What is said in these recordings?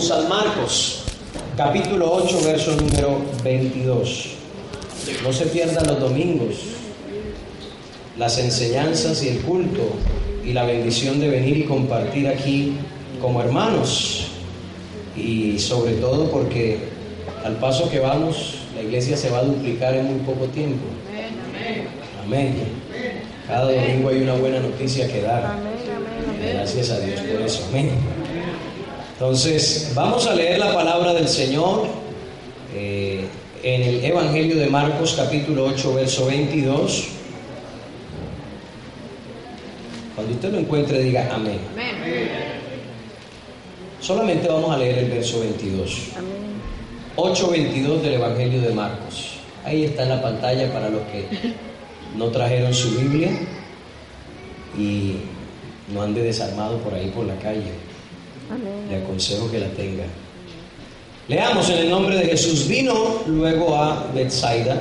San Marcos, capítulo 8, verso número 22. No se pierdan los domingos, las enseñanzas y el culto y la bendición de venir y compartir aquí como hermanos. Y sobre todo porque al paso que vamos, la iglesia se va a duplicar en muy poco tiempo. Amén. Cada domingo hay una buena noticia que dar. Gracias a Dios por eso. Amén. Entonces, vamos a leer la palabra del Señor eh, en el Evangelio de Marcos capítulo 8, verso 22. Cuando usted lo encuentre, diga amén. Solamente vamos a leer el verso 22. 8.22 del Evangelio de Marcos. Ahí está en la pantalla para los que no trajeron su Biblia y no ande desarmado por ahí por la calle. Le aconsejo que la tenga. Leamos en el nombre de Jesús. Vino luego a Bethsaida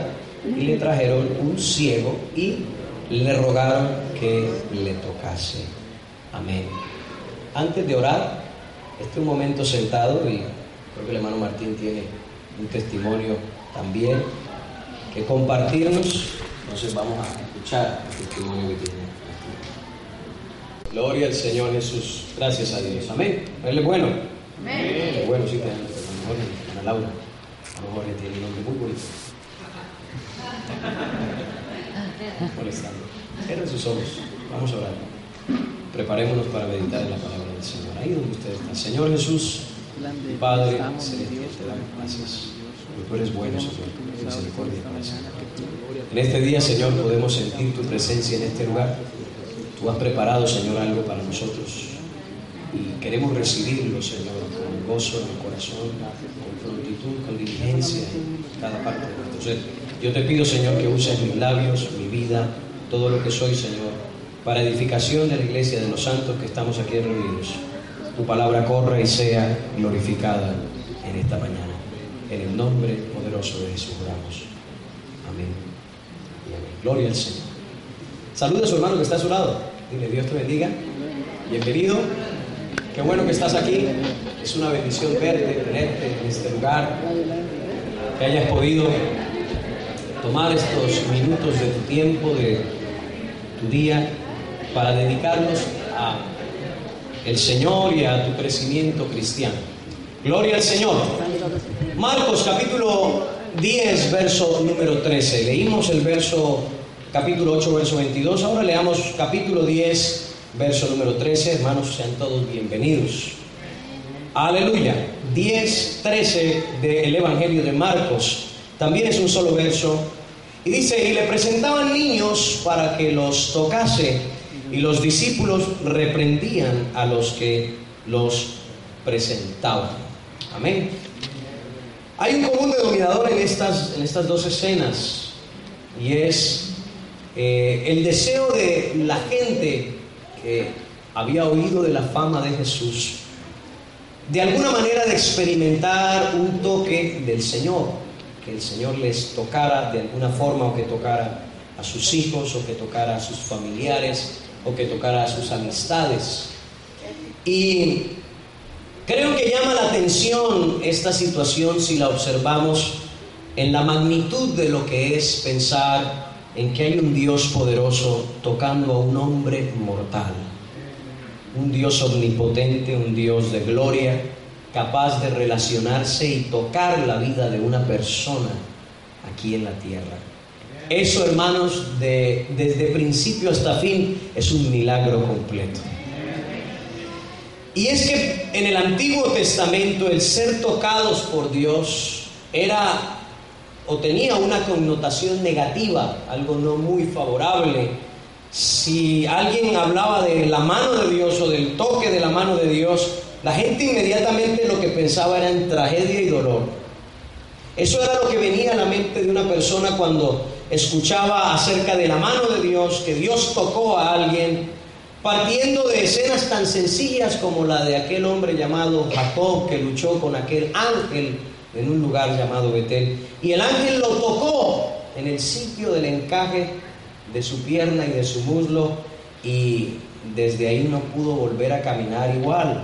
y le trajeron un ciego y le rogaron que le tocase. Amén. Antes de orar, este un momento sentado y creo que el hermano Martín tiene un testimonio también que compartirnos. Entonces vamos a escuchar el testimonio que tiene. Gloria al Señor Jesús. Gracias a Dios. Amén. Él es bueno. Amén. Es bueno, sí, te a lo mejor Ana Laura. A lo mejor tiene un nombre muy bonito. Molestando. Cierren sus ojos. Vamos a orar. Preparémonos para meditar en la palabra del Señor. Ahí donde usted está. Señor Jesús, Padre celestial, te damos gracias. Porque tú eres bueno, Señor. Misericordia En este día, Señor, podemos sentir tu presencia en este lugar. Tú has preparado, Señor, algo para nosotros y queremos recibirlo, Señor, con gozo en el corazón, con prontitud, con diligencia en cada parte de nuestro ser. Yo te pido, Señor, que uses mis labios, mi vida, todo lo que soy, Señor, para edificación de la iglesia de los santos que estamos aquí reunidos. Tu palabra corra y sea glorificada en esta mañana. En el nombre poderoso de Jesús oramos. Amén. Y amén. Gloria al Señor. Saluda a su hermano que está a su lado. Dile, Dios te bendiga. Bienvenido. Qué bueno que estás aquí. Es una bendición verte, tenerte en este lugar. Que hayas podido tomar estos minutos de tu tiempo, de tu día, para dedicarlos a el Señor y a tu crecimiento cristiano. Gloria al Señor. Marcos capítulo 10, verso número 13. Leímos el verso capítulo 8, verso 22. Ahora leamos capítulo 10, verso número 13. Hermanos, sean todos bienvenidos. Aleluya. 10, 13 del Evangelio de Marcos. También es un solo verso. Y dice, y le presentaban niños para que los tocase, y los discípulos reprendían a los que los presentaban. Amén. Hay un común denominador en estas, en estas dos escenas, y es eh, el deseo de la gente que había oído de la fama de Jesús, de alguna manera de experimentar un toque del Señor, que el Señor les tocara de alguna forma o que tocara a sus hijos o que tocara a sus familiares o que tocara a sus amistades. Y creo que llama la atención esta situación si la observamos en la magnitud de lo que es pensar en que hay un Dios poderoso tocando a un hombre mortal, un Dios omnipotente, un Dios de gloria, capaz de relacionarse y tocar la vida de una persona aquí en la tierra. Eso, hermanos, de, desde principio hasta fin es un milagro completo. Y es que en el Antiguo Testamento el ser tocados por Dios era o tenía una connotación negativa, algo no muy favorable. Si alguien hablaba de la mano de Dios o del toque de la mano de Dios, la gente inmediatamente lo que pensaba era en tragedia y dolor. Eso era lo que venía a la mente de una persona cuando escuchaba acerca de la mano de Dios, que Dios tocó a alguien, partiendo de escenas tan sencillas como la de aquel hombre llamado Jacob que luchó con aquel ángel en un lugar llamado Betel. Y el ángel lo tocó en el sitio del encaje de su pierna y de su muslo y desde ahí no pudo volver a caminar igual.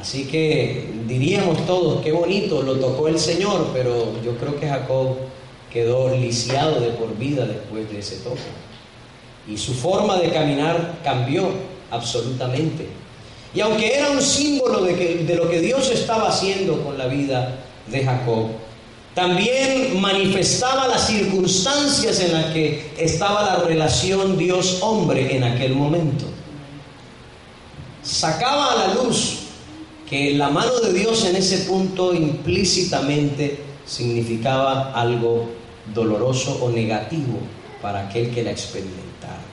Así que diríamos todos, qué bonito, lo tocó el Señor, pero yo creo que Jacob quedó lisiado de por vida después de ese toque. Y su forma de caminar cambió absolutamente. Y aunque era un símbolo de, que, de lo que Dios estaba haciendo con la vida de Jacob, también manifestaba las circunstancias en las que estaba la relación Dios-hombre en aquel momento. Sacaba a la luz que la mano de Dios en ese punto implícitamente significaba algo doloroso o negativo para aquel que la experimentara.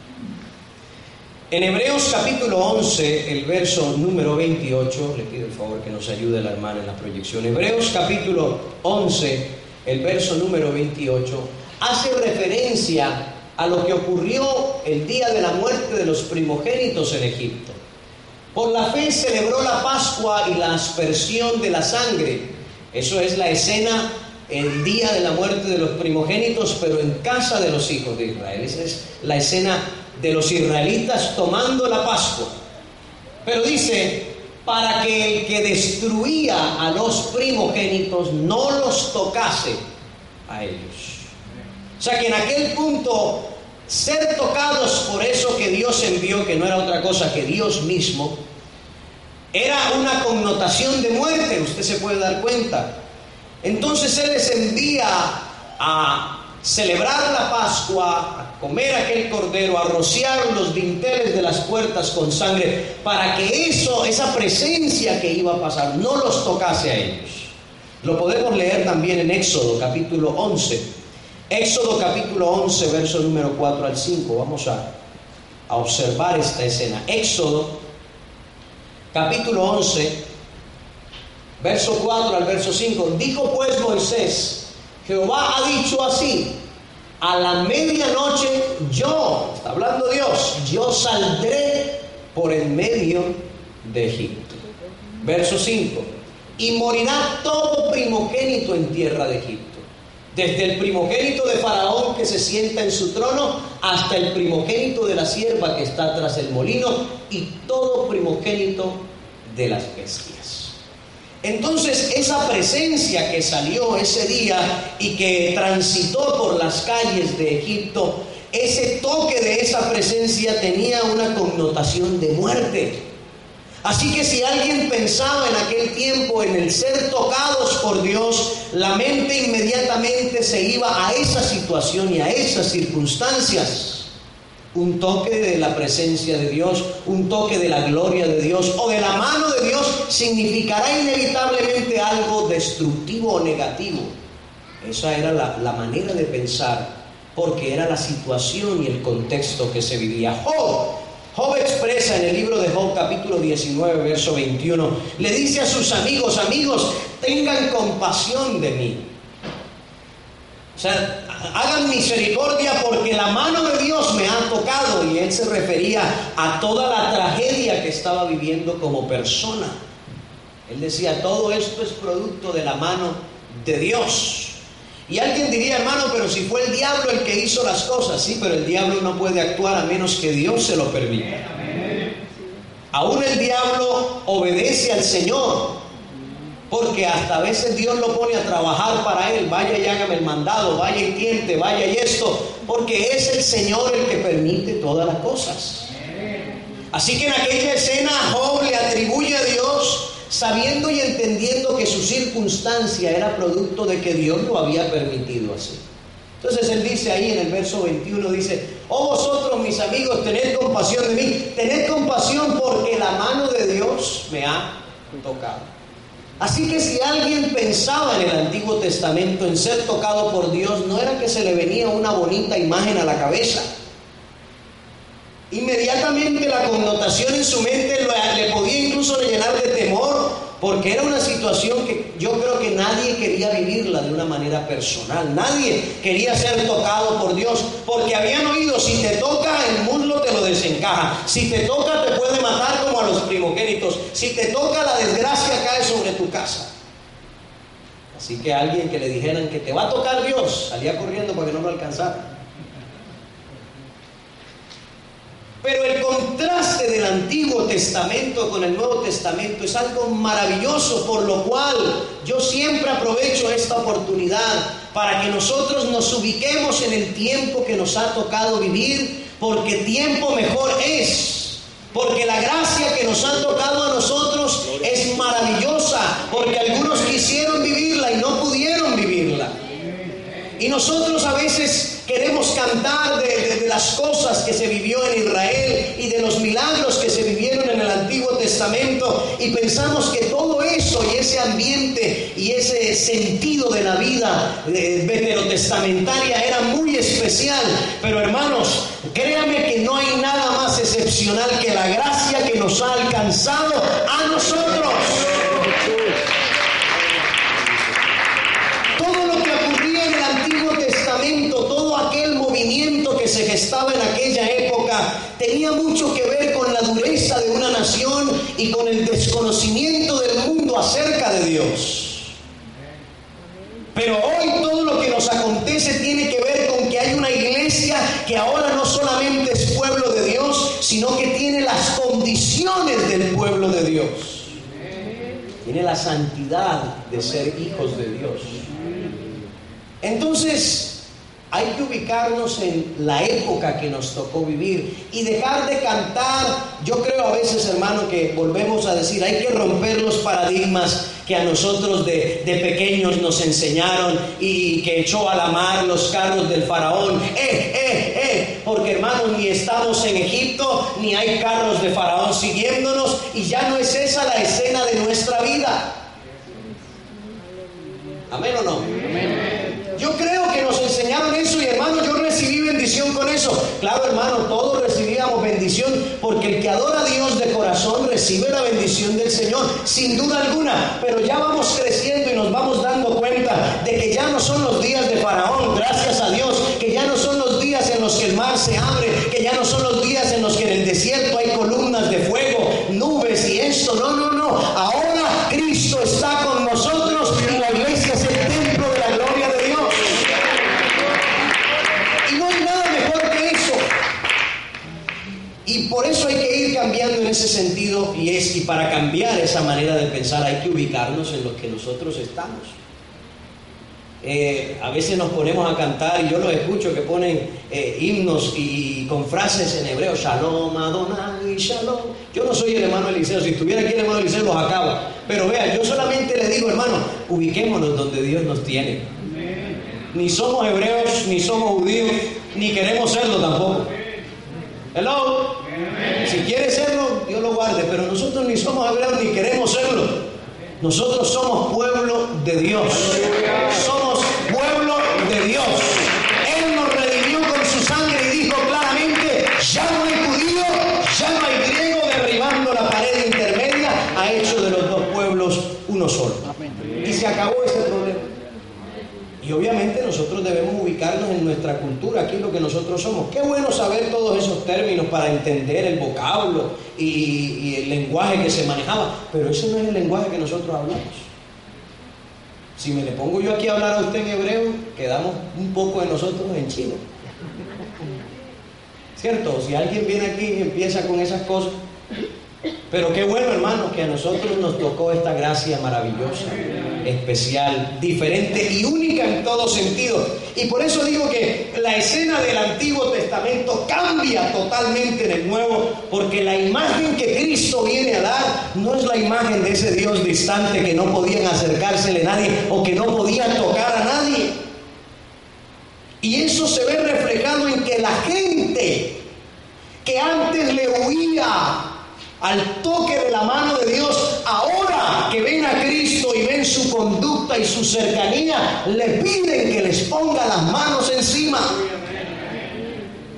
En Hebreos capítulo 11, el verso número 28, le pido el favor que nos ayude la hermana en la proyección. Hebreos capítulo 11, el verso número 28, hace referencia a lo que ocurrió el día de la muerte de los primogénitos en Egipto. Por la fe celebró la Pascua y la aspersión de la sangre. Eso es la escena el día de la muerte de los primogénitos, pero en casa de los hijos de Israel. Esa es la escena de los israelitas tomando la Pascua. Pero dice, para que el que destruía a los primogénitos no los tocase a ellos. O sea que en aquel punto, ser tocados por eso que Dios envió, que no era otra cosa que Dios mismo, era una connotación de muerte, usted se puede dar cuenta. Entonces Él les envía a celebrar la Pascua, comer aquel cordero, a los dinteles de las puertas con sangre, para que eso, esa presencia que iba a pasar, no los tocase a ellos. Lo podemos leer también en Éxodo capítulo 11. Éxodo capítulo 11, verso número 4 al 5. Vamos a, a observar esta escena. Éxodo capítulo 11, verso 4 al verso 5. Dijo pues Moisés, Jehová ha dicho así, a la medianoche yo, está hablando Dios, yo saldré por el medio de Egipto. Verso 5, y morirá todo primogénito en tierra de Egipto, desde el primogénito de Faraón que se sienta en su trono hasta el primogénito de la sierva que está tras el molino y todo primogénito de las bestias. Entonces esa presencia que salió ese día y que transitó por las calles de Egipto, ese toque de esa presencia tenía una connotación de muerte. Así que si alguien pensaba en aquel tiempo en el ser tocados por Dios, la mente inmediatamente se iba a esa situación y a esas circunstancias un toque de la presencia de Dios, un toque de la gloria de Dios o de la mano de Dios significará inevitablemente algo destructivo o negativo. Esa era la, manera de pensar, porque era la situación y el contexto que se vivía. Job, Job expresa en el libro de Job capítulo 19, verso 21, le dice a sus amigos, amigos, tengan compasión de mí. O sea, hagan misericordia porque la mano de Dios me ha tocado. Y él se refería a toda la tragedia que estaba viviendo como persona. Él decía, todo esto es producto de la mano de Dios. Y alguien diría, hermano, pero si fue el diablo el que hizo las cosas, sí, pero el diablo no puede actuar a menos que Dios se lo permita. Aún el diablo obedece al Señor, porque hasta a veces Dios lo pone a trabajar para él. Vaya y hágame el mandado, vaya y tiente, vaya y esto. Porque es el Señor el que permite todas las cosas. Así que en aquella escena Job le atribuye a Dios sabiendo y entendiendo que su circunstancia era producto de que Dios lo había permitido así. Entonces él dice ahí en el verso 21, dice, oh vosotros mis amigos, tened compasión de mí, tened compasión porque la mano de Dios me ha tocado. Así que si alguien pensaba en el Antiguo Testamento en ser tocado por Dios, no era que se le venía una bonita imagen a la cabeza. Inmediatamente la connotación en su mente le podía incluso llenar de temor porque era una situación que yo creo que nadie quería vivirla de una manera personal, nadie quería ser tocado por Dios, porque habían oído, si te toca el muslo te lo desencaja, si te toca te puede matar como a los primogénitos, si te toca la desgracia cae sobre tu casa. Así que alguien que le dijeran que te va a tocar Dios, salía corriendo para que no lo alcanzara. Pero el contraste del Antiguo Testamento con el Nuevo Testamento es algo maravilloso, por lo cual yo siempre aprovecho esta oportunidad para que nosotros nos ubiquemos en el tiempo que nos ha tocado vivir, porque tiempo mejor es. Porque la gracia que nos ha tocado a nosotros es maravillosa, porque algunos quisieron vivirla y no pudieron vivirla. Y nosotros a veces queremos cantar de, las cosas que se vivió en Israel y de los milagros que se vivieron en el Antiguo Testamento y pensamos que todo eso y ese ambiente y ese sentido de la vida veterotestamentaria era muy especial. Pero hermanos, créame que no hay nada más excepcional que la gracia que nos ha alcanzado a nosotros. Se gestaba en aquella época tenía mucho que ver con la dureza de una nación y con el desconocimiento del mundo acerca de Dios. Pero hoy todo lo que nos acontece tiene que ver con que hay una iglesia que ahora no solamente es pueblo de Dios, sino que tiene las condiciones del pueblo de Dios. Tiene la santidad de ser hijos de Dios. Entonces, hay que ubicarnos en la época que nos tocó vivir y dejar de cantar. Yo creo a veces, hermano, que volvemos a decir, hay que romper los paradigmas que a nosotros de, pequeños nos enseñaron y que echó a la mar los carros del faraón. Eh, eh, eh, porque hermano, ni estamos en Egipto, ni hay carros de faraón siguiéndonos y ya no es esa la escena de nuestra vida. Amén o no? Yo creo que nos enseñaron eso y hermano, yo recibí bendición con eso. Claro, hermano, todos recibíamos bendición porque el que adora a Dios de corazón recibe la bendición del Señor, sin duda alguna. Pero ya vamos creciendo y nos vamos dando cuenta de que ya no son los días de Faraón, gracias a Dios, que ya no son los días en los que el mar se abre, que ya no son los días en los que en el desierto hay columnas de fuego, nubes y esto. No, no, por eso hay que ir cambiando en ese sentido y es y para cambiar esa manera de pensar hay que ubicarnos en lo que nosotros estamos. Eh, a veces nos ponemos a cantar y yo los escucho que ponen eh, himnos y, con frases en hebreo, Shalom, Adonai, Shalom. Yo no soy el hermano Eliseo, si estuviera aquí el hermano Eliseo los acaba. Pero vean, yo solamente le digo, hermano, ubiquémonos donde Dios nos tiene. Ni somos hebreos, ni somos judíos, ni queremos serlo tampoco. Hello. Si quiere serlo, Dios lo guarde, pero nosotros ni somos hebreos ni queremos serlo. Nosotros somos pueblo de Dios. Somos pueblo de Dios. Él nos redimió con su sangre y dijo claramente, ya no hay judío, ya no hay griego, derribando la pared intermedia, ha hecho de los dos pueblos uno solo. Y se acabó. Y obviamente nosotros debemos ubicarnos en nuestra cultura, aquí lo que nosotros somos. Qué bueno saber todos esos términos para entender el vocablo y, el lenguaje que se manejaba, pero ese no es el lenguaje que nosotros hablamos. Si me le pongo yo aquí a hablar a usted en hebreo, quedamos un poco de nosotros en chino. ¿Cierto? Si alguien viene aquí y empieza con esas cosas, pero qué bueno, hermanos, que a nosotros nos tocó esta gracia maravillosa, especial, diferente y única en todo sentido. Y por eso digo que la escena del Antiguo Testamento cambia totalmente en el Nuevo, porque la imagen que Cristo viene a dar no es la imagen de ese Dios distante que no podían acercársele a nadie o que no podían tocar a nadie. Y eso se ve reflejado en que la gente que antes le huía al toque de la mano de Dios, ahora que ven a Cristo y ven su conducta y su cercanía, le piden que les ponga las manos encima.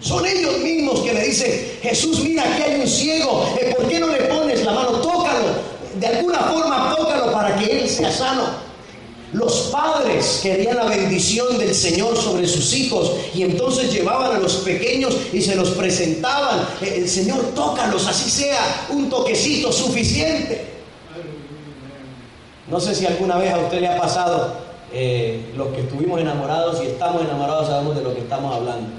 Son ellos mismos que le dicen, Jesús, mira, aquí hay un ciego, eh, ¿por qué no le pones la mano? Tócalo, de alguna forma tócalo para que él sea sano. Los padres querían la bendición del Señor sobre sus hijos y entonces llevaban a los pequeños y se los presentaban. El Señor, tócalos, así sea un toquecito suficiente. No sé si alguna vez a usted le ha pasado, eh, los que estuvimos enamorados y estamos enamorados sabemos de lo que estamos hablando.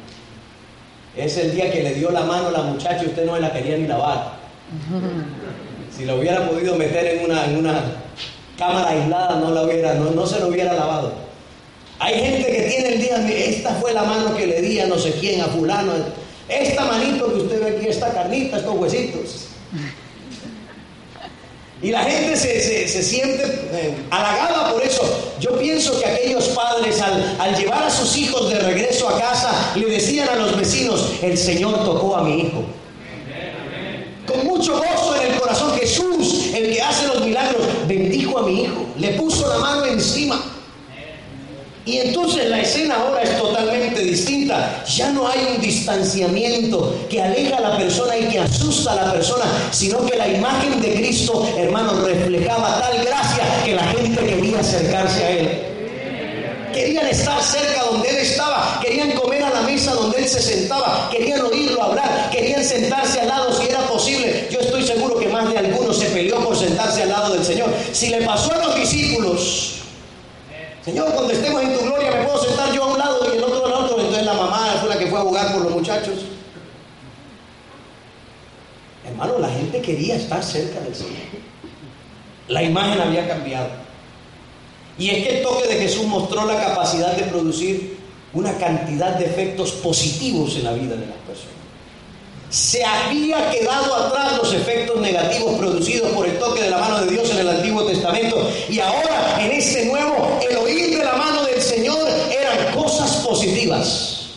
Es el día que le dio la mano a la muchacha y usted no la quería ni lavar. Si la hubiera podido meter en una, en una cámara aislada, no, la hubiera, no, no se lo hubiera lavado. Hay gente que tiene el día, esta fue la mano que le di a no sé quién, a fulano. Esta manito que usted ve aquí, esta carnita, estos huesitos. Y la gente se, siente eh, halagada por eso. Yo pienso que aquellos padres al, al, llevar a sus hijos de regreso a casa le decían a los vecinos, el Señor tocó a mi hijo. Con mucho gozo en el corazón, Jesús, el que hace los milagros, bendijo a mi hijo, le puso la mano encima. Y entonces la escena ahora es totalmente distinta. Ya no hay un distanciamiento que aleja a la persona y que asusta a la persona, sino que la imagen de Cristo, hermanos, reflejaba tal gracia que la gente quería acercarse a Él. Querían estar cerca donde Él estaba, querían comer a la mesa donde Él se sentaba, querían oírlo hablar, querían sentarse al lado si era posible. Yo estoy seguro que más de algunos se peleó por sentarse al lado del Señor. Si le pasó a los discípulos, Señor, cuando estemos en tu gloria, ¿me puedo sentar yo a un lado y el otro al otro? Entonces la mamá fue la que fue a jugar por los muchachos. Hermano, la gente quería estar cerca del Señor. La imagen había cambiado. Y es que el toque de Jesús mostró la capacidad de producir una cantidad de efectos positivos en la vida de las personas. Se había quedado atrás los efectos negativos producidos por el toque de la mano de Dios en el Antiguo Testamento. Y ahora, en este nuevo, el oír de la mano del Señor eran cosas positivas.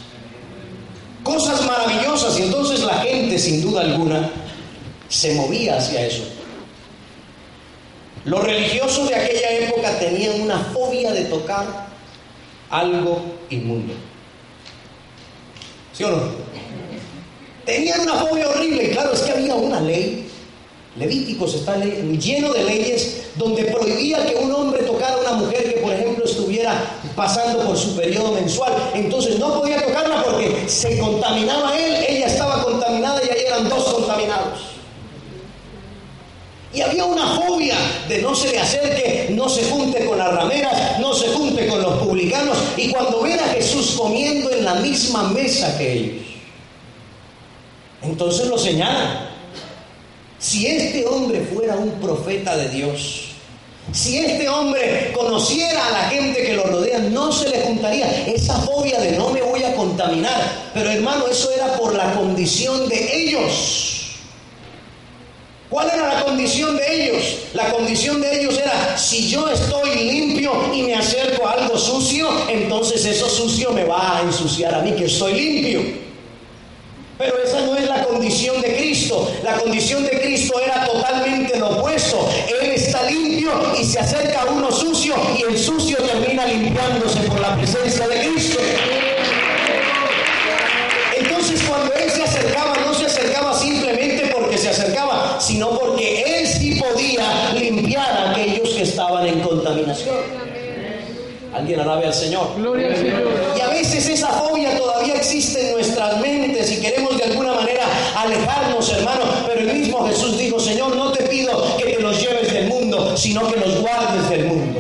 Cosas maravillosas. Y entonces la gente, sin duda alguna, se movía hacia eso. Los religiosos de aquella época tenían una fobia de tocar algo inmundo. ¿Sí o no? Tenían una fobia horrible. Claro, es que había una ley. Levíticos está lleno de leyes donde prohibía que un hombre tocara a una mujer que, por ejemplo, estuviera pasando por su periodo mensual. Entonces no podía tocarla porque se contaminaba él, ella estaba contaminada y ahí eran dos contaminados. Y había una fobia de no se le acerque, no se junte con las rameras, no se junte con los publicanos. Y cuando ven a Jesús comiendo en la misma mesa que ellos, entonces lo señalan. Si este hombre fuera un profeta de Dios, si este hombre conociera a la gente que lo rodea, no se le juntaría esa fobia de no me voy a contaminar. Pero hermano, eso era por la condición de ellos. ¿Cuál era la condición de ellos? La condición de ellos era, si yo estoy limpio y me acerco a algo sucio, entonces eso sucio me va a ensuciar a mí que estoy limpio. Pero esa no es la condición de Cristo. La condición de Cristo era totalmente lo opuesto. Él está limpio y se acerca a uno sucio y el sucio termina limpiándose por la presencia de Cristo. A aquellos que estaban en contaminación. Alguien alabe al Señor. Gloria al Señor. Y a veces esa fobia todavía existe en nuestras mentes y queremos de alguna manera alejarnos, hermano. Pero el mismo Jesús dijo, Señor, no te pido que te los lleves del mundo, sino que los guardes del mundo.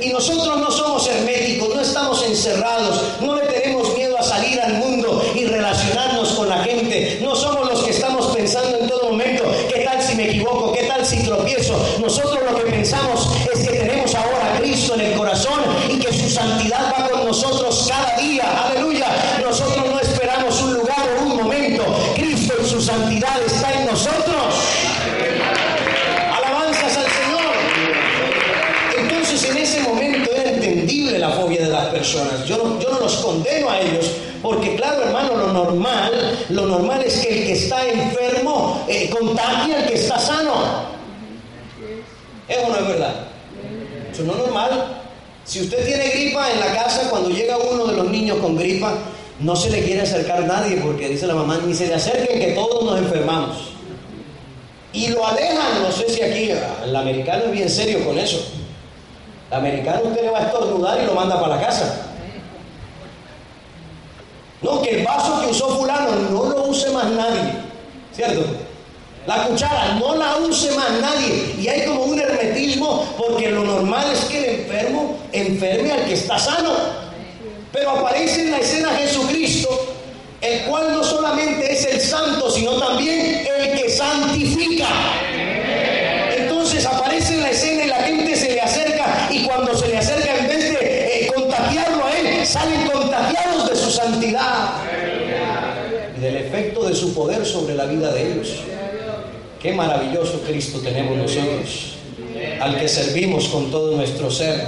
Y nosotros no somos herméticos, no estamos encerrados, no tropiezo? Nosotros lo que pensamos es que tenemos ahora a Cristo en el corazón y que su santidad va con nosotros cada día. Aleluya. Nosotros no esperamos un lugar o un momento. Cristo en su santidad está en nosotros. Alabanzas al Señor. Entonces en ese momento era entendible la fobia de las personas. Yo no, yo no los condeno a ellos. Porque claro, hermano, lo normal, lo normal es que el que está enfermo eh, contagie al que está sano. ¿Es o no es verdad? Eso no es normal. Si usted tiene gripa en la casa, cuando llega uno de los niños con gripa, no se le quiere acercar nadie porque dice la mamá, ni se le acerquen que todos nos enfermamos. Y lo alejan, no sé si aquí, el americano es bien serio con eso. El americano usted le va a estornudar y lo manda para la casa. No, que el vaso que usó fulano no lo use más nadie. ¿Cierto? La cuchara no la use más nadie. Y hay como un hermetismo porque lo normal es que el enfermo enferme al que está sano. Pero aparece en la escena Jesucristo el cual no solamente es el santo, sino también el que santifica. Entonces aparece en la escena y la gente se le acerca y cuando se le acerca en vez de eh, contagiarlo a él, salen contagiados de su santidad y del efecto de su poder sobre la vida de ellos. Qué maravilloso Cristo tenemos nosotros, al que servimos con todo nuestro ser.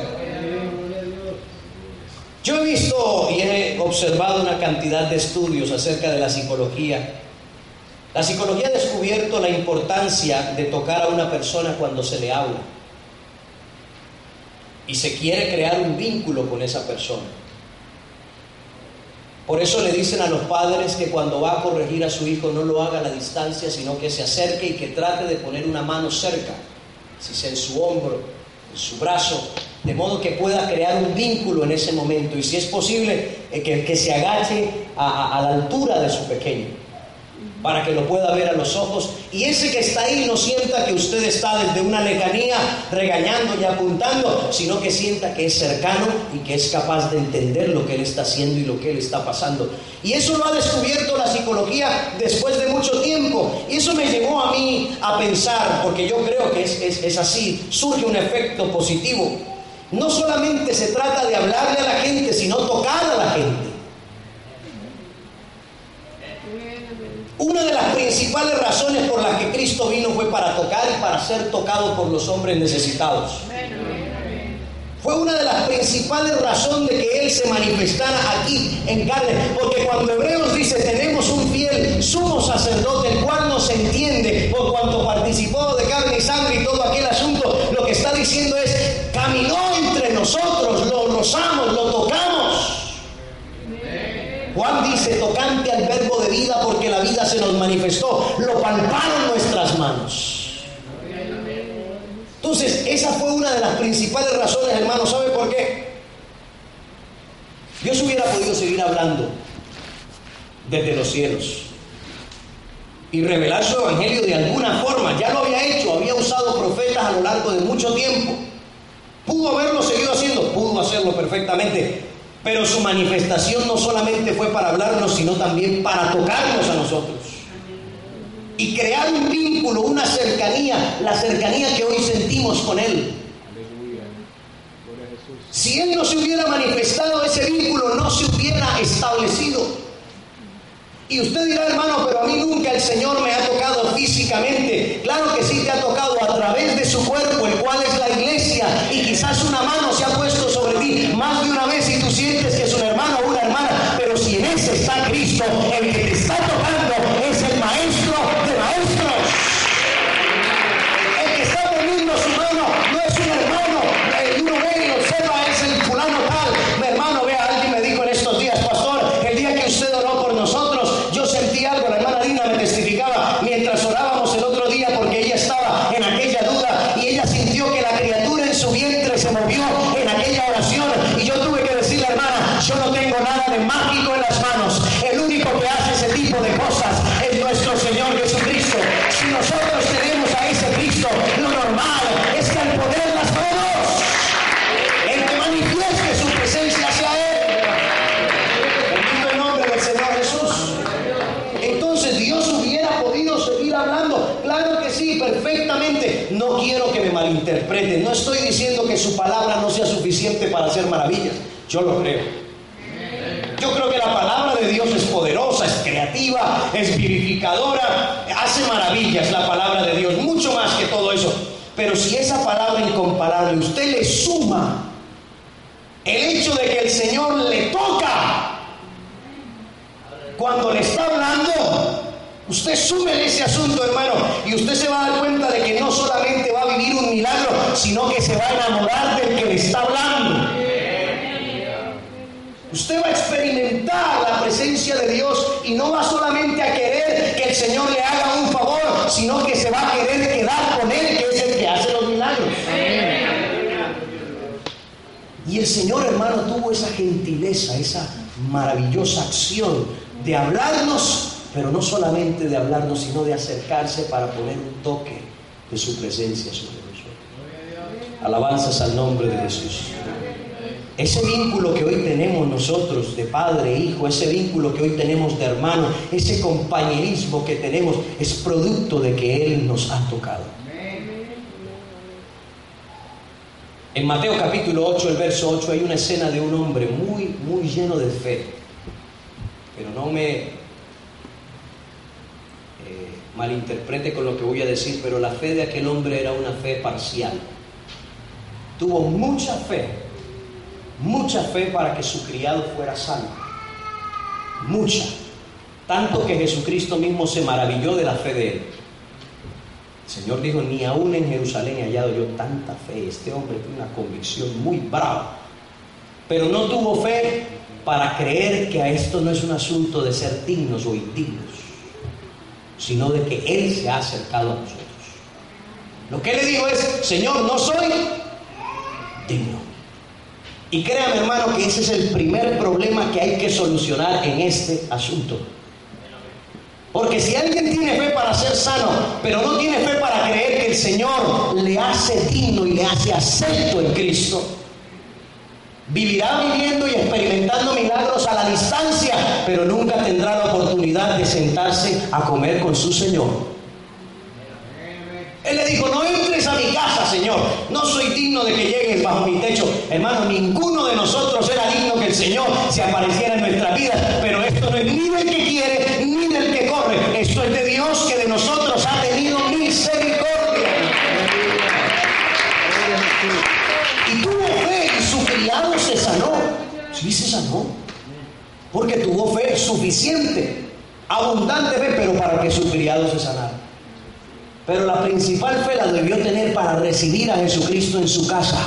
Yo he visto y he observado una cantidad de estudios acerca de la psicología. La psicología ha descubierto la importancia de tocar a una persona cuando se le habla y se quiere crear un vínculo con esa persona. Por eso le dicen a los padres que cuando va a corregir a su hijo no lo haga a la distancia, sino que se acerque y que trate de poner una mano cerca, si sea en su hombro, en su brazo, de modo que pueda crear un vínculo en ese momento. Y si es posible eh, que, que se agache a, a la altura de su pequeño para que lo pueda ver a los ojos y ese que está ahí no sienta que usted está desde una lejanía regañando y apuntando, sino que sienta que es cercano y que es capaz de entender lo que él está haciendo y lo que él está pasando. Y eso lo ha descubierto la psicología después de mucho tiempo. Y eso me llevó a mí a pensar, porque yo creo que es, es, así, surge un efecto positivo. No solamente se trata de hablarle a la gente, sino tocar a la gente. Una de las principales razones por las que Cristo vino fue para tocar y para ser tocado por los hombres necesitados. Fue una de las principales razones de que Él se manifestara aquí en carne. Porque cuando Hebreos dice, tenemos un fiel sumo sacerdote, el cual nos entiende por cuanto participó de carne y sangre y todo aquel asunto, lo que está diciendo es, caminó entre nosotros, lo rozamos, lo tocamos. Juan dice, tocante al verbo de vida, porque la vida se nos manifestó, lo palparon nuestras manos. Entonces, esa fue una de las principales razones, hermano. ¿Sabe por qué? Dios hubiera podido seguir hablando desde los cielos y revelar su evangelio de alguna forma. Ya lo había hecho, había usado profetas a lo largo de mucho tiempo. Pudo haberlo seguido haciendo, pudo hacerlo perfectamente, pero su manifestación no solamente fue para hablarnos, sino también para tocarnos a nosotros. Y crear un vínculo, una cercanía, la cercanía que hoy sentimos con Él. Si Él no se hubiera manifestado, ese vínculo no se hubiera establecido. Y usted dirá, hermano, pero a mí nunca el Señor me ha tocado físicamente. Claro que sí te ha tocado a través de su cuerpo, el cual es la iglesia. Y quizás una mano se ha puesto sobre ti más de una vez y tú sientes que es un hermano o una hermana. Pero si en ese está Cristo, el Yo lo creo. Yo creo que la palabra de Dios es poderosa, es creativa, es vivificadora, hace maravillas la palabra de Dios, mucho más que todo eso. Pero si esa palabra incomparable usted le suma el hecho de que el Señor le toca cuando le está hablando, usted sume ese asunto, hermano, y usted se va a dar cuenta de que no solamente va a vivir un milagro, sino que se va a enamorar del que le está hablando. Usted va a experimentar la presencia de Dios y no va solamente a querer que el Señor le haga un favor, sino que se va a querer quedar con Él, que es el que hace los milagros. Y el Señor, hermano, tuvo esa gentileza, esa maravillosa acción de hablarnos, pero no solamente de hablarnos, sino de acercarse para poner un toque de su presencia sobre nosotros. Alabanzas al nombre de Jesús. Ese vínculo que hoy tenemos nosotros de padre e hijo, ese vínculo que hoy tenemos de hermano, ese compañerismo que tenemos es producto de que Él nos ha tocado. En Mateo capítulo 8, el verso 8, hay una escena de un hombre muy, muy lleno de fe. Pero no me eh, malinterprete con lo que voy a decir, pero la fe de aquel hombre era una fe parcial. Tuvo mucha fe mucha fe para que su criado fuera sano. Mucha. Tanto que Jesucristo mismo se maravilló de la fe de él. El Señor dijo, ni aún en Jerusalén he hallado yo tanta fe. Este hombre tiene una convicción muy brava. Pero no tuvo fe para creer que a esto no es un asunto de ser dignos o indignos, sino de que Él se ha acercado a nosotros. Lo que le dijo es, Señor, no soy digno. Y créame hermano que ese es el primer problema que hay que solucionar en este asunto. Porque si alguien tiene fe para ser sano, pero no tiene fe para creer que el Señor le hace digno y le hace acepto en Cristo, vivirá viviendo y experimentando milagros a la distancia, pero nunca tendrá la oportunidad de sentarse a comer con su Señor. Él le dijo, no entres a mi casa, Señor. No soy digno de que llegues bajo mi techo. Hermano, ninguno de nosotros era digno que el Señor se apareciera en nuestra vida. Pero esto no es ni del que quiere ni del que corre. Esto es de Dios que de nosotros ha tenido misericordia. Y tuvo fe y su criado se sanó. Sí, se sanó. Porque tuvo fe suficiente, abundante fe, pero para que su criado se sanara. Pero la principal fe la debió tener para recibir a Jesucristo en su casa.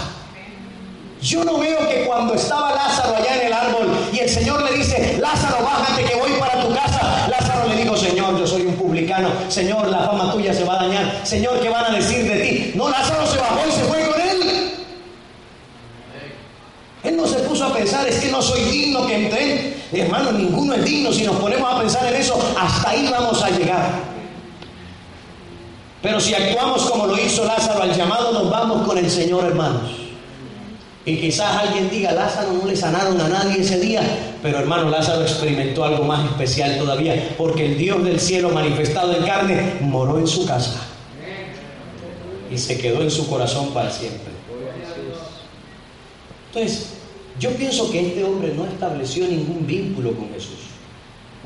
Yo no veo que cuando estaba Lázaro allá en el árbol y el Señor le dice, Lázaro, bájate que voy para tu casa. Lázaro le dijo, Señor, yo soy un publicano. Señor, la fama tuya se va a dañar. Señor, ¿qué van a decir de ti? No, Lázaro se bajó y se fue con él. Él no se puso a pensar, es que no soy digno que entre. Hermano, ninguno es digno. Si nos ponemos a pensar en eso, hasta ahí vamos a llegar. Pero si actuamos como lo hizo Lázaro al llamado, nos vamos con el Señor, hermanos. Y quizás alguien diga, Lázaro no le sanaron a nadie ese día, pero hermano, Lázaro experimentó algo más especial todavía, porque el Dios del cielo manifestado en carne moró en su casa y se quedó en su corazón para siempre. Entonces, yo pienso que este hombre no estableció ningún vínculo con Jesús.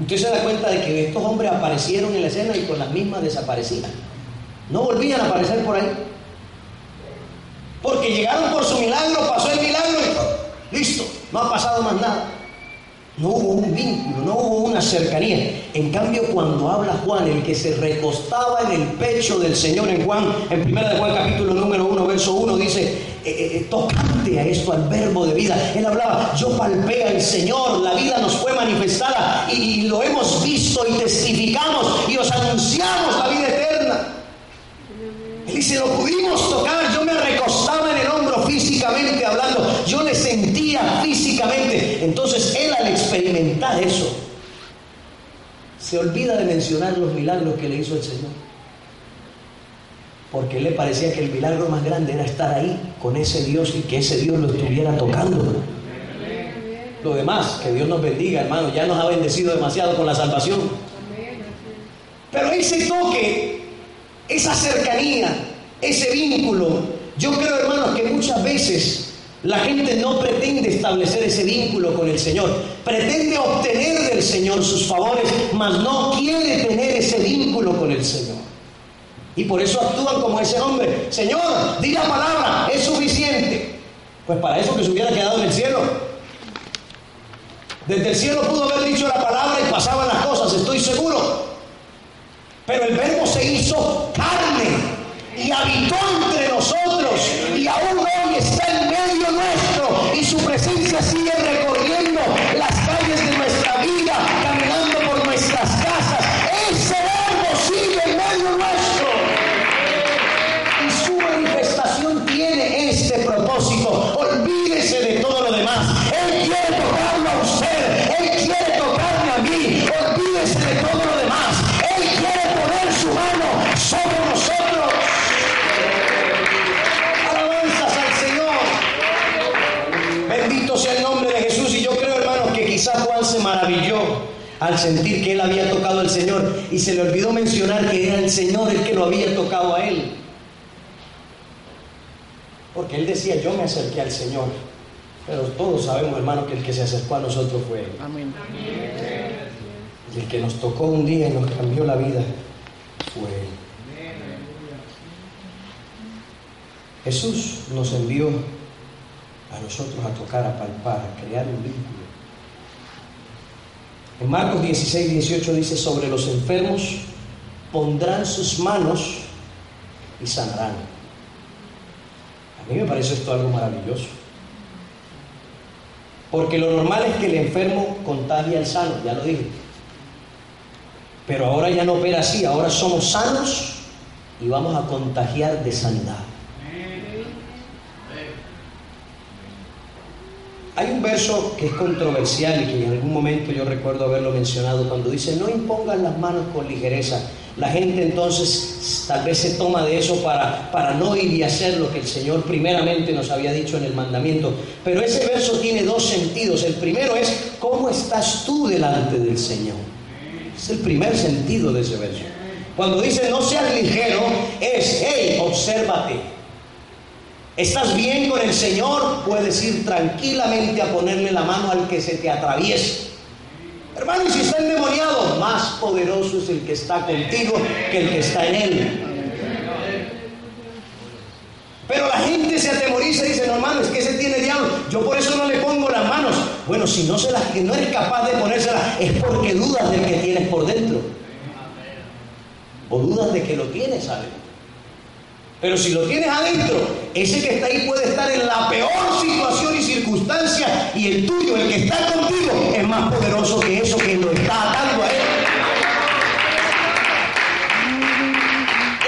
Usted se da cuenta de que estos hombres aparecieron en la escena y con las mismas desaparecían. No volvían a aparecer por ahí. Porque llegaron por su milagro, pasó el milagro y listo, no ha pasado más nada. No hubo un vínculo, no hubo una cercanía. En cambio, cuando habla Juan, el que se recostaba en el pecho del Señor en Juan, en primera de Juan capítulo número 1, verso 1, dice, eh, eh, eh, tocante a esto, al verbo de vida. Él hablaba, yo palpé al Señor, la vida nos fue manifestada y lo hemos visto y testificamos y os anunciamos la vida. Y si lo pudimos tocar, yo me recostaba en el hombro físicamente hablando, yo le sentía físicamente. Entonces él al experimentar eso, se olvida de mencionar los milagros que le hizo el Señor. Porque le parecía que el milagro más grande era estar ahí con ese Dios y que ese Dios lo estuviera tocando. Lo demás, que Dios nos bendiga, hermano, ya nos ha bendecido demasiado con la salvación. Pero ese toque esa cercanía, ese vínculo. Yo creo, hermanos, que muchas veces la gente no pretende establecer ese vínculo con el Señor, pretende obtener del Señor sus favores, mas no quiere tener ese vínculo con el Señor. Y por eso actúan como ese hombre. Señor, di la palabra, es suficiente. Pues para eso que se hubiera quedado en el cielo. Desde el cielo pudo haber dicho la palabra y pasaban las cosas, estoy seguro. Pero el verbo se hizo carne y habitó entre nosotros y aún hoy está en medio nuestro y su presencia sigue recorriendo las calles de nuestra vida, al sentir que él había tocado al Señor y se le olvidó mencionar que era el Señor el que lo había tocado a él. Porque él decía, yo me acerqué al Señor. Pero todos sabemos, hermano, que el que se acercó a nosotros fue Él. Amén. Y el que nos tocó un día y nos cambió la vida fue Él. Jesús nos envió a nosotros a tocar, a palpar, a crear un vínculo. En Marcos 16, 18 dice, sobre los enfermos pondrán sus manos y sanarán. A mí me parece esto algo maravilloso. Porque lo normal es que el enfermo contagie al sano, ya lo dije. Pero ahora ya no opera así, ahora somos sanos y vamos a contagiar de sanidad. Hay un verso que es controversial y que en algún momento yo recuerdo haberlo mencionado cuando dice, no impongan las manos con ligereza. La gente entonces tal vez se toma de eso para, para no ir y hacer lo que el Señor primeramente nos había dicho en el mandamiento. Pero ese verso tiene dos sentidos. El primero es, ¿cómo estás tú delante del Señor? Es el primer sentido de ese verso. Cuando dice no seas ligero, es, hey, obsérvate. ¿Estás bien con el Señor? Puedes ir tranquilamente a ponerle la mano al que se te atraviese. Hermano, y si está endemoniado, más poderoso es el que está contigo que el que está en él. Pero la gente se atemoriza y dice, no hermano, es que ese tiene diablo. Yo por eso no le pongo las manos. Bueno, si no, se las, que no eres capaz de ponérselas, es porque dudas del que tienes por dentro. O dudas de que lo tienes ¿sabes? Pero si lo tienes adentro, ese que está ahí puede estar en la peor situación y circunstancia y el tuyo, el que está contigo, es más poderoso que eso que lo está atando a él.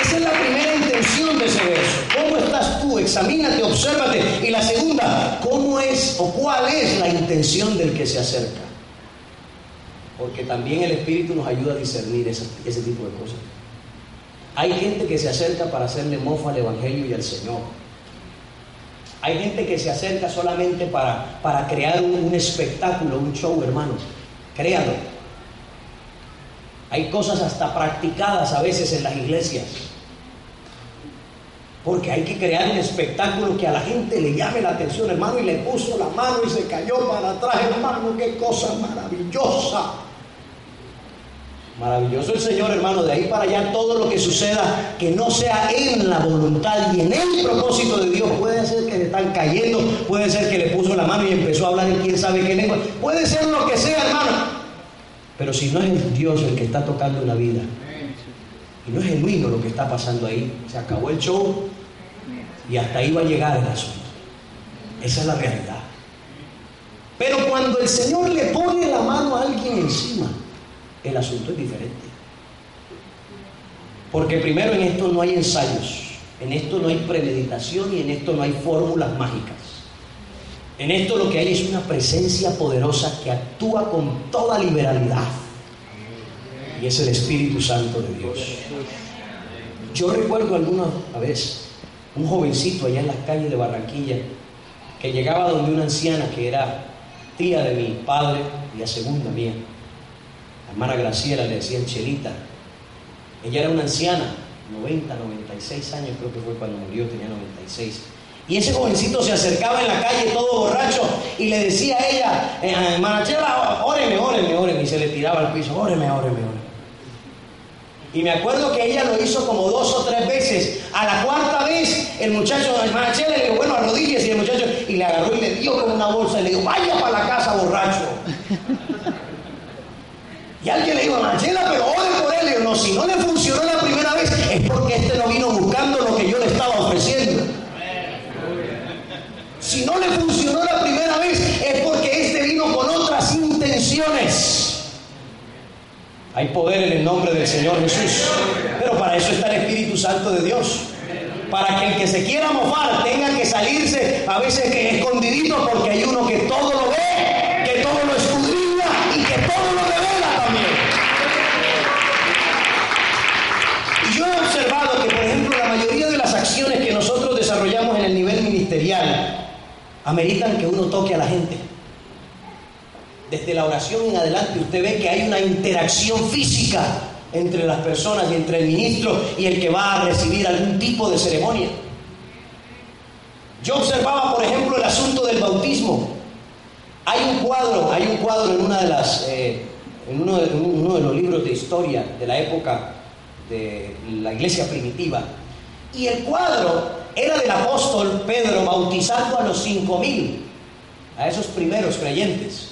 Esa es la primera intención de ese verso. ¿Cómo estás tú? Examínate, obsérvate. Y la segunda, ¿cómo es o cuál es la intención del que se acerca? Porque también el Espíritu nos ayuda a discernir ese, ese tipo de cosas. Hay gente que se acerca para hacerle mofa al Evangelio y al Señor. Hay gente que se acerca solamente para, para crear un, espectáculo, un show, hermanos. Créalo. Hay cosas hasta practicadas a veces en las iglesias. Porque hay que crear un espectáculo que a la gente le llame la atención, hermano, y le puso la mano y se cayó para atrás, hermano, qué cosa maravillosa. Maravilloso el Señor, hermano, de ahí para allá todo lo que suceda que no sea en la voluntad y en el propósito de Dios. Puede ser que le están cayendo, puede ser que le puso la mano y empezó a hablar en quién sabe qué lengua, puede ser lo que sea, hermano. Pero si no es Dios el que está tocando una vida, y no es genuino lo que está pasando ahí, se acabó el show y hasta ahí va a llegar el asunto. Esa es la realidad. Pero cuando el Señor le pone la mano a alguien encima, el asunto es diferente. Porque primero en esto no hay ensayos, en esto no hay premeditación y en esto no hay fórmulas mágicas. En esto lo que hay es una presencia poderosa que actúa con toda liberalidad. Y es el Espíritu Santo de Dios. Yo recuerdo alguna vez un jovencito allá en las calles de Barranquilla que llegaba donde una anciana que era tía de mi padre y la segunda mía hermana Graciela le decían Chelita. Ella era una anciana, 90, 96 años creo que fue cuando murió, tenía 96. Y ese jovencito se acercaba en la calle todo borracho y le decía a ella, eh, hermana Chela, óreme, óreme, óreme. Y se le tiraba al piso, óreme, óreme, óreme. Y me acuerdo que ella lo hizo como dos o tres veces. A la cuarta vez, el muchacho, hermana Chela, le dijo, bueno, arrodíllese. Y el muchacho, y le agarró y le dio con una bolsa y le dijo, vaya para la casa borracho. Y alguien le dijo, Manchela, pero ore por él. Y no, si no le funcionó la primera vez, es porque este no vino buscando lo que yo le estaba ofreciendo. Si no le funcionó la primera vez, es porque este vino con otras intenciones. Hay poder en el nombre del Señor Jesús. Pero para eso está el Espíritu Santo de Dios. Para que el que se quiera mofar tenga que salirse a veces que escondidito porque hay uno que todo lo ve, ameritan que uno toque a la gente. desde la oración en adelante, usted ve que hay una interacción física entre las personas y entre el ministro y el que va a recibir algún tipo de ceremonia. Yo observaba, por ejemplo, el asunto del bautismo. Hay un cuadro, hay un cuadro en una de las, eh, en uno de, uno de los libros de historia de la época de la iglesia primitiva. Y el cuadro era del apóstol Pedro bautizando a los cinco mil, a esos primeros creyentes.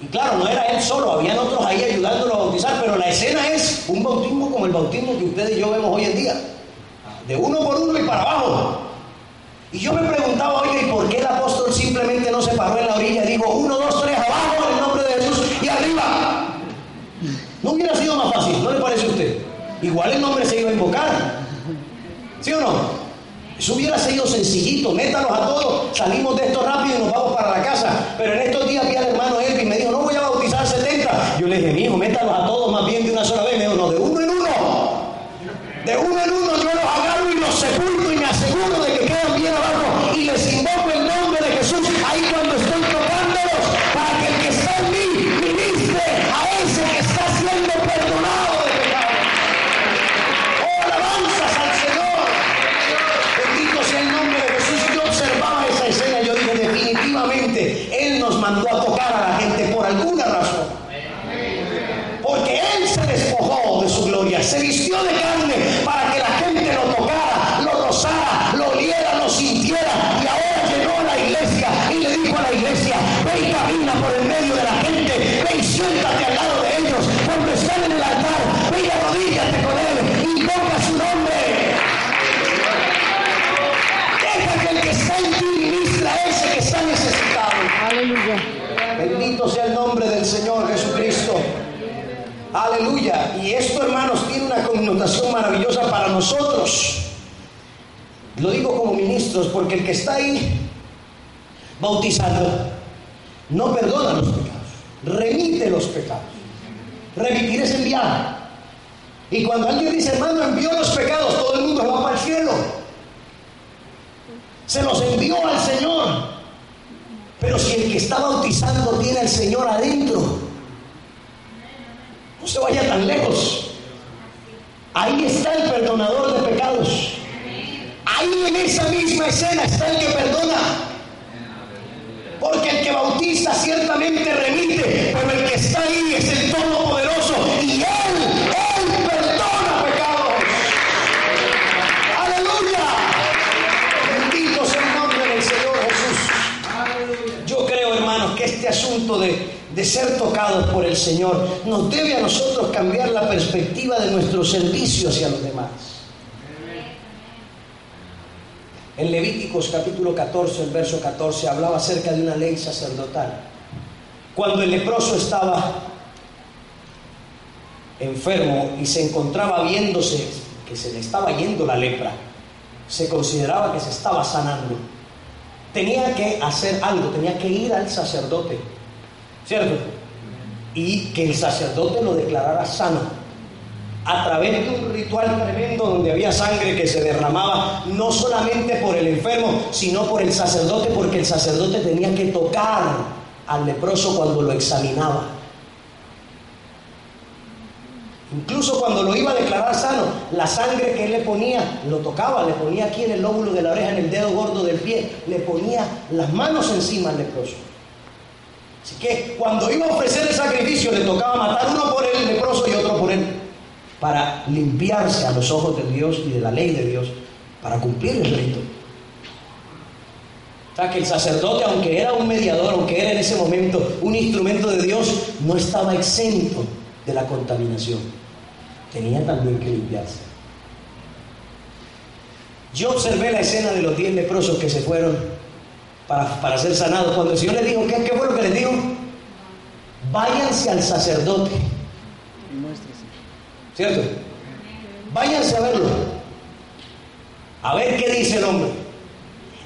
Y claro, no era él solo, habían otros ahí ayudándolo a bautizar, pero la escena es un bautismo como el bautismo que ustedes y yo vemos hoy en día, de uno por uno y para abajo. Y yo me preguntaba, oye, ¿y por qué el apóstol simplemente no se paró en la orilla y dijo, uno, dos, tres, abajo en el nombre de Jesús y arriba? No hubiera sido más fácil, ¿no le parece a usted? Igual el nombre se iba a invocar. ¿Sí o no? Eso hubiera sido sencillito, métalos a todos, salimos de esto rápido y nos vamos para la casa. Y esto, hermanos, tiene una connotación maravillosa para nosotros. Lo digo como ministros porque el que está ahí bautizando no perdona los pecados, remite los pecados. Remitir es enviar. Y cuando alguien dice, hermano, envió los pecados, todo el mundo va para el cielo. Se los envió al Señor. Pero si el que está bautizando tiene al Señor adentro, vaya tan lejos. Ahí está el perdonador de pecados. Ahí en esa misma escena está el que perdona. Porque el que bautiza ciertamente remite, pero el que está ahí es el Todopoderoso y Él, Él perdona pecados. Aleluya. Bendito sea el nombre del Señor Jesús. Yo creo, hermanos, que este asunto de, ser tocados por el Señor nos debe a nosotros cambiar la perspectiva de nuestro servicio hacia los demás. En Levíticos capítulo 14, el verso 14, hablaba acerca de una ley sacerdotal. Cuando el leproso estaba enfermo y se encontraba viéndose que se le estaba yendo la lepra, se consideraba que se estaba sanando. Tenía que hacer algo, tenía que ir al sacerdote, ¿cierto? Y que el sacerdote lo declarara sano a través de un ritual tremendo donde había sangre que se derramaba no solamente por el enfermo, sino por el sacerdote, porque el sacerdote tenía que tocar al leproso cuando lo examinaba. Incluso cuando lo iba a declarar sano, la sangre que él le ponía, lo tocaba, le ponía aquí en el lóbulo de la oreja, en el dedo gordo del pie, le ponía las manos encima al leproso. Así que cuando iba a ofrecer el sacrificio, le tocaba matar uno por el leproso y otro por él para limpiarse a los ojos de Dios y de la ley de Dios, para cumplir el rito. O sea, que el sacerdote, aunque era un mediador, aunque era en ese momento un instrumento de Dios, no estaba exento de la contaminación. Tenía también que limpiarse. Yo observé la escena de los diez leprosos que se fueron para, para ser sanados. Cuando el Señor les dijo, ¿qué, qué fue que les dijo? Váyanse al sacerdote. ¿Cierto? Váyanse a verlo. A ver qué dice el hombre.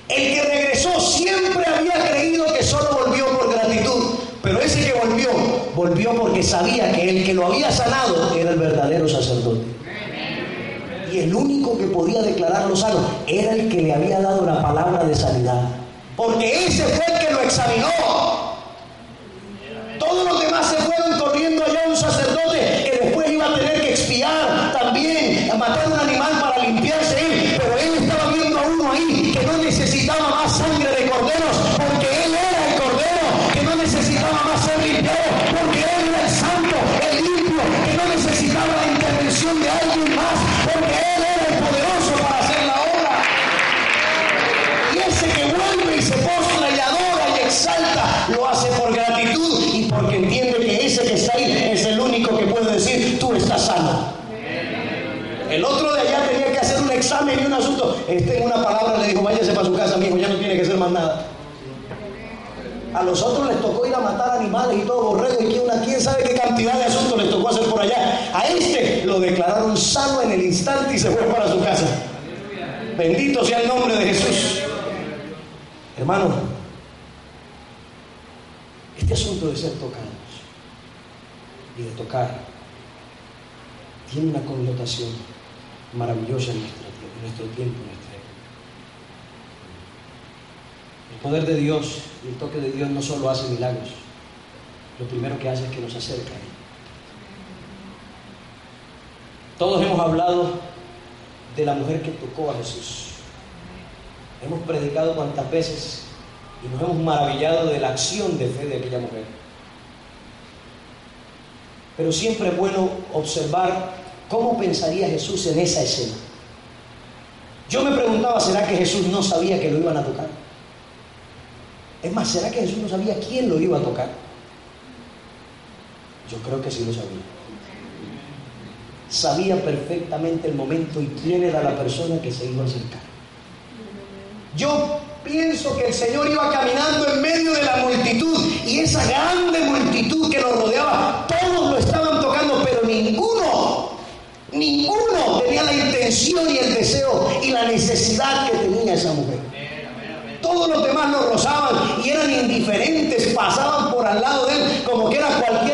El que regresó siempre había creído que solo volvió por gratitud, pero ese que volvió, volvió porque sabía que el que lo había sanado era el verdadero sacerdote. Y el único que podía declararlo sano era el que le había dado la palabra de sanidad. Porque ese fue el que lo examinó. Entiende que ese que está ahí es el único que puede decir, tú estás sano. El otro de allá tenía que hacer un examen y un asunto. Este en una palabra le dijo, váyase para su casa, amigo, ya no tiene que hacer más nada. A los otros les tocó ir a matar animales y todo, borrego, y quién sabe qué cantidad de asuntos les tocó hacer por allá. A este lo declararon sano en el instante y se fue para su casa. Bendito sea el nombre de Jesús. Hermano, este asunto de ser tocados y de tocar tiene una connotación maravillosa en nuestro, en nuestro tiempo, en nuestra época. El poder de Dios y el toque de Dios no solo hace milagros, lo primero que hace es que nos acerca a Él. Todos hemos hablado de la mujer que tocó a Jesús. Hemos predicado cuantas veces y nos hemos maravillado de la acción de fe de aquella mujer. Pero siempre es bueno observar cómo pensaría Jesús en esa escena. Yo me preguntaba, ¿será que Jesús no sabía que lo iban a tocar? Es más, ¿será que Jesús no sabía quién lo iba a tocar? Yo creo que sí lo sabía. Sabía perfectamente el momento y quién era la persona que se iba a acercar. Yo pienso que el Señor iba caminando en medio de la multitud y esa grande multitud que lo rodeaba, todos lo estaban tocando, pero ninguno, ninguno tenía la intención y el deseo y la necesidad que tenía esa mujer. Todos los demás lo rozaban y eran indiferentes, pasaban por al lado de él como que era cualquier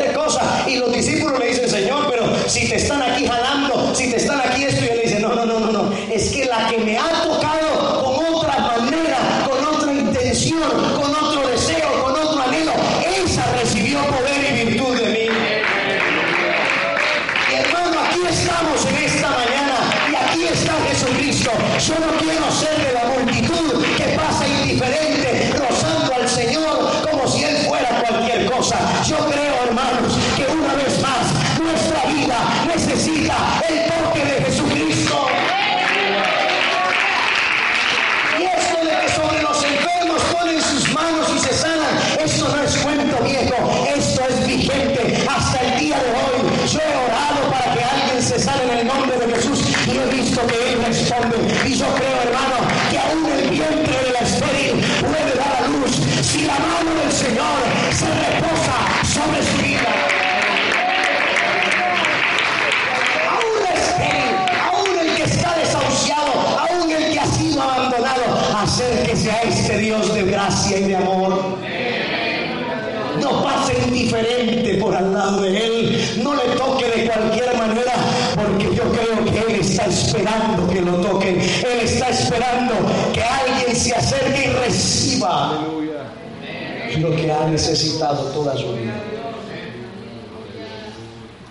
lo que ha necesitado toda su vida.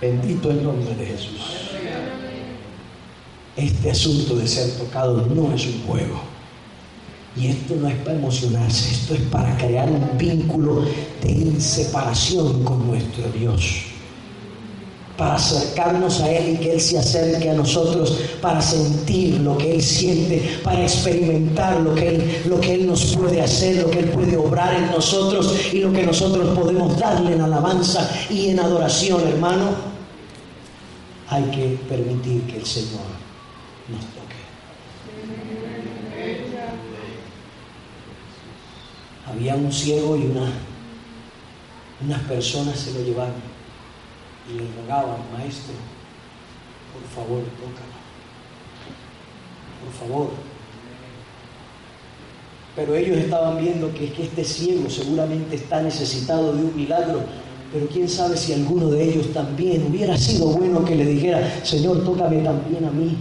Bendito el nombre de Jesús. Este asunto de ser tocado no es un juego. Y esto no es para emocionarse, esto es para crear un vínculo de inseparación con nuestro Dios. Para acercarnos a Él y que Él se acerque a nosotros, para sentir lo que Él siente, para experimentar lo que Él, lo que Él nos puede hacer, lo que Él puede obrar en nosotros y lo que nosotros podemos darle en alabanza y en adoración, hermano. Hay que permitir que el Señor nos toque. Había un ciego y una, unas personas se lo llevaron y le rogaban, maestro, por favor, tócalo. Por favor. Pero ellos estaban viendo que, que este ciego seguramente está necesitado de un milagro. Pero quién sabe si alguno de ellos también hubiera sido bueno que le dijera, Señor, tócame también a mí.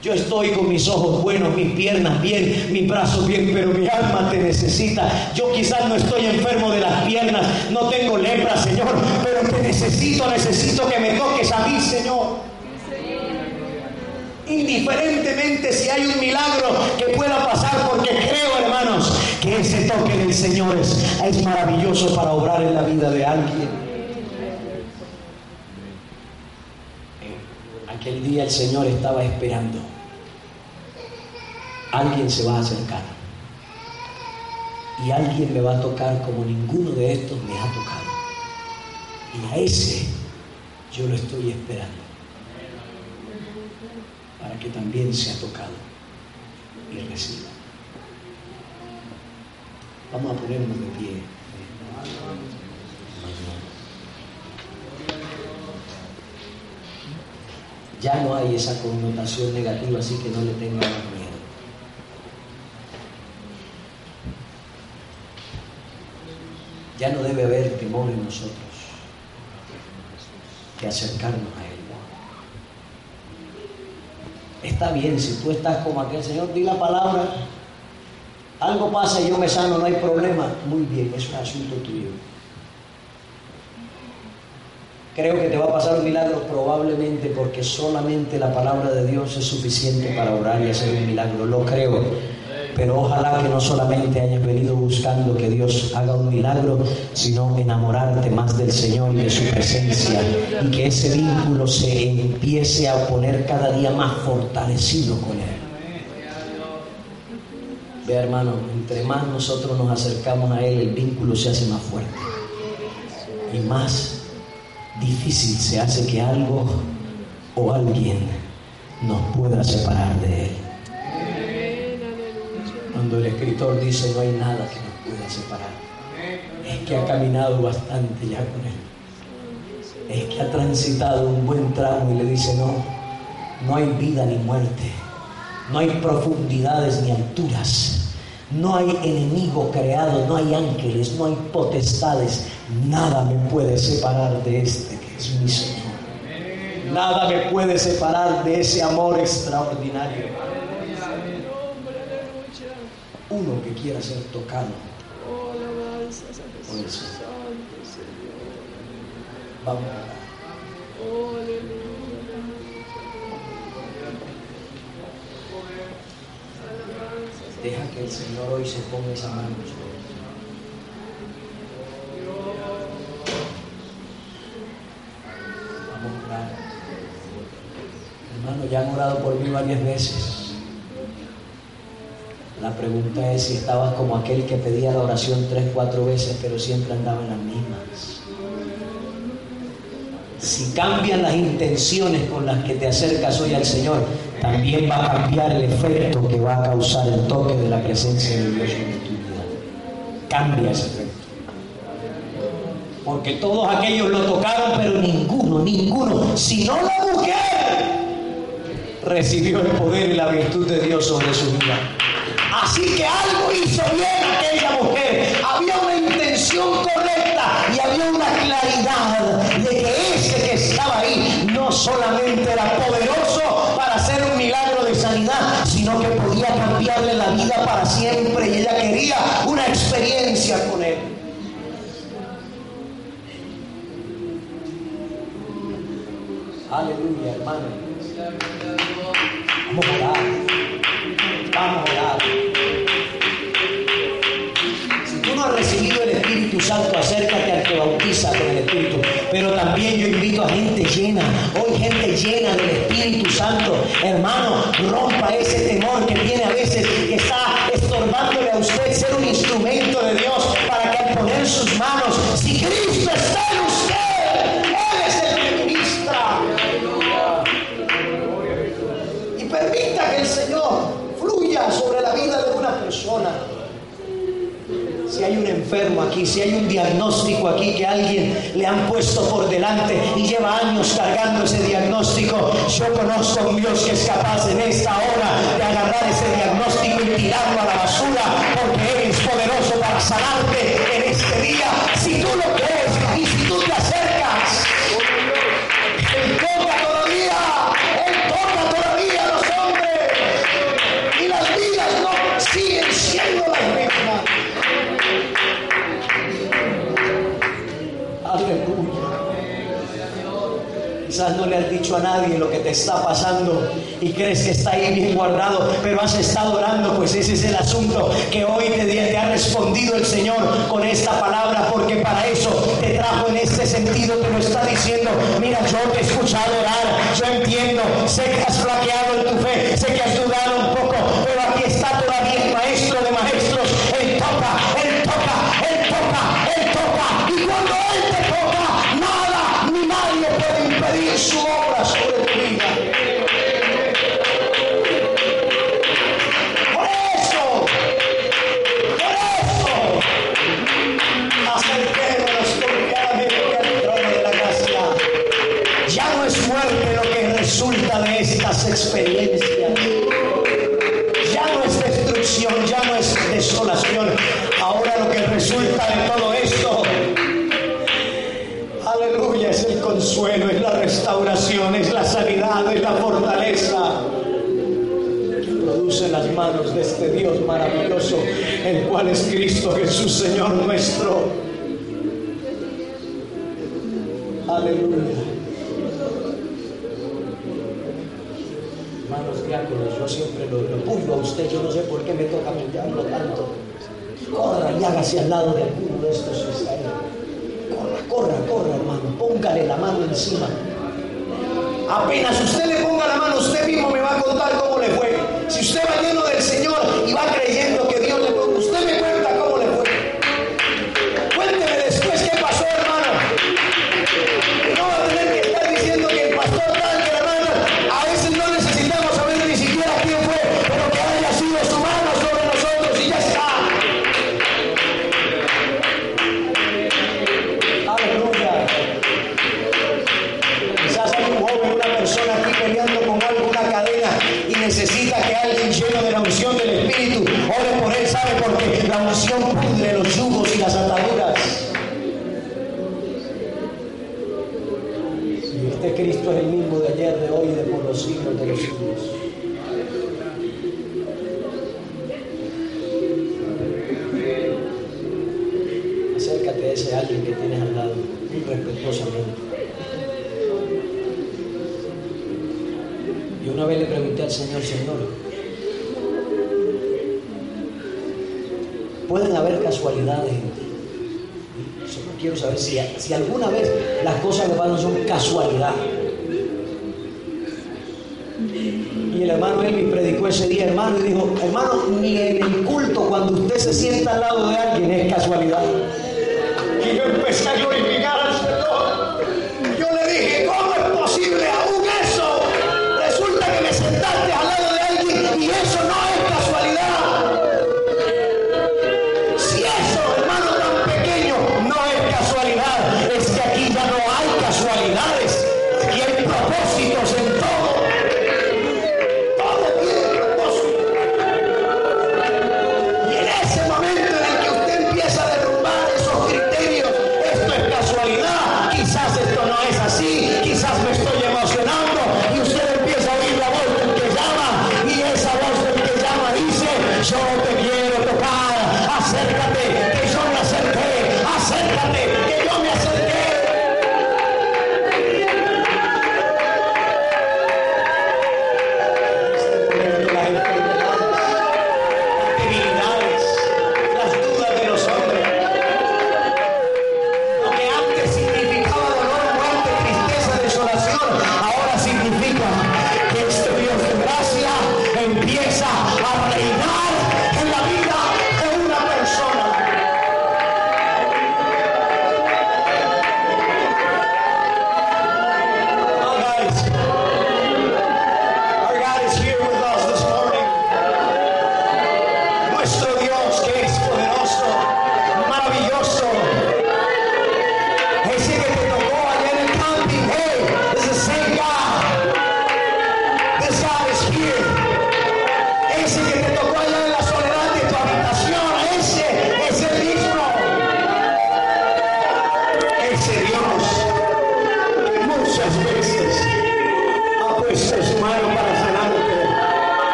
Yo estoy con mis ojos buenos, mis piernas bien, mis brazos bien, pero mi alma te necesita. Yo quizás no estoy enfermo de las piernas, no tengo lepra, Señor, pero te necesito, necesito que me toques a mí, Señor. Indiferentemente si hay un milagro que pueda pasar, porque creo, hermanos, que ese toque del Señor es, es maravilloso para obrar en la vida de alguien. Aquel día el Señor estaba esperando. Alguien se va a acercar. Y alguien me va a tocar como ninguno de estos me ha tocado. Y a ese yo lo estoy esperando. Para que también sea tocado y reciba. Vamos a ponernos de pie. Ya no hay esa connotación negativa, así que no le tengan miedo. Ya no debe haber temor en nosotros de acercarnos a Él. Está bien, si tú estás como aquel Señor, di la palabra, algo pasa y yo me sano, no hay problema. Muy bien, es asunto tuyo. Creo que te va a pasar un milagro probablemente porque solamente la palabra de Dios es suficiente para orar y hacer un milagro. Lo creo. Pero ojalá que no solamente hayas venido buscando que Dios haga un milagro, sino enamorarte más del Señor y de su presencia. Y que ese vínculo se empiece a poner cada día más fortalecido con Él. Vea hermano, entre más nosotros nos acercamos a Él, el vínculo se hace más fuerte. Y más difícil se hace que algo o alguien nos pueda separar de Él. Cuando el escritor dice no hay nada que nos pueda separar, es que ha caminado bastante ya con Él. Es que ha transitado un buen tramo y le dice no, no hay vida ni muerte, no hay profundidades ni alturas no hay enemigo creado, no hay ángeles, no hay potestades. Nada me puede separar de este que es mi Señor. Nada me puede separar de ese amor extraordinario. Uno que quiera ser tocado por el Señor. Vamos a Deja que el Señor hoy se ponga esa mano sobre Vamos a orar. Hermano, ya han orado por mí varias veces. La pregunta es si estabas como aquel que pedía la oración tres, cuatro veces, pero siempre andaba en las mismas. Si cambian las intenciones con las que te acercas hoy al Señor, también va a cambiar el efecto que va a causar el toque de la presencia de Dios en tu vida. Cambia ese efecto. Porque todos aquellos lo tocaron, pero ninguno, ninguno, sino la mujer, recibió el poder y la virtud de Dios sobre su vida. Así que algo hizo bien aquella mujer. Había una intención correcta y había una claridad de que ese que estaba ahí no solamente era poderoso para hacer un milagro de sanidad, sino que podía cambiarle la vida para siempre y ella quería una experiencia con él. Aleluya, hermano. Vamos a orar. Santo, acércate al que bautiza con el Espíritu. Pero también yo invito a gente llena, hoy gente llena del Espíritu Santo. Hermano, rompa ese temor que tiene a veces, que está estorbándole a usted ser un instrumento de Dios para que al poner sus manos, si Cristo está en usted, Él es el que ministra. Y permita que el Señor fluya sobre la vida de una persona si hay un enfermo aquí, si hay un diagnóstico aquí que alguien le han puesto por delante y lleva años cargando ese diagnóstico, yo conozco a un Dios que es capaz en esta hora de agarrar ese diagnóstico y tirarlo a la basura, porque Él es poderoso para sanarte a nadie lo que te está pasando y crees que está ahí bien guardado, pero has estado orando, pues ese es el asunto que hoy te, te ha respondido el Señor con esta palabra, porque para eso te trajo en este sentido, te lo está diciendo, mira, yo te he escuchado orar, yo entiendo, sé que has flaqueado en tu fe, sé que has dudado es Cristo Jesús, Señor nuestro. Aleluya. Hermanos diáconos, yo siempre lo, lo a usted, yo no sé por qué me toca mirarlo tanto. Corra y hágase al lado de alguno de estos Israel. Corra, corra, corra, hermano. Póngale la mano encima. Apenas usted le ponga la mano, usted mismo me va a contar cómo le fue. Si usted va lleno del Señor.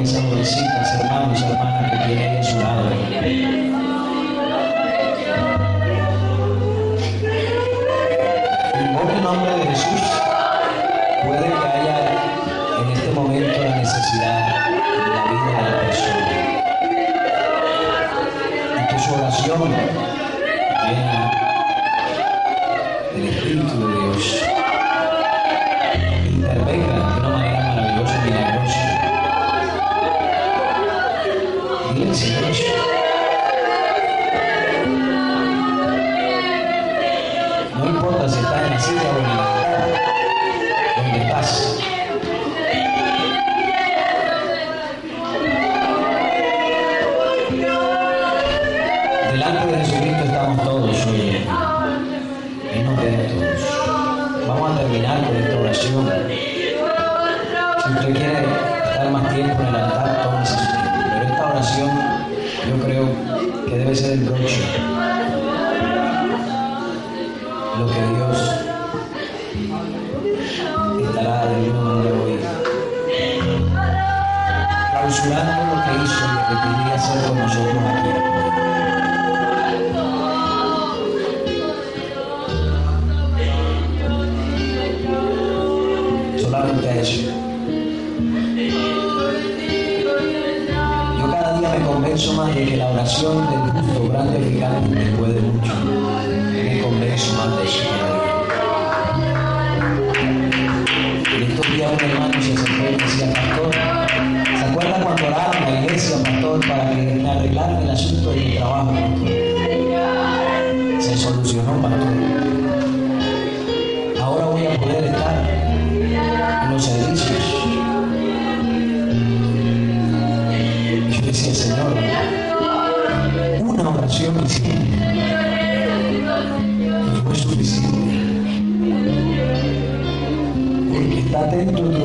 Ese joven, esa dentro de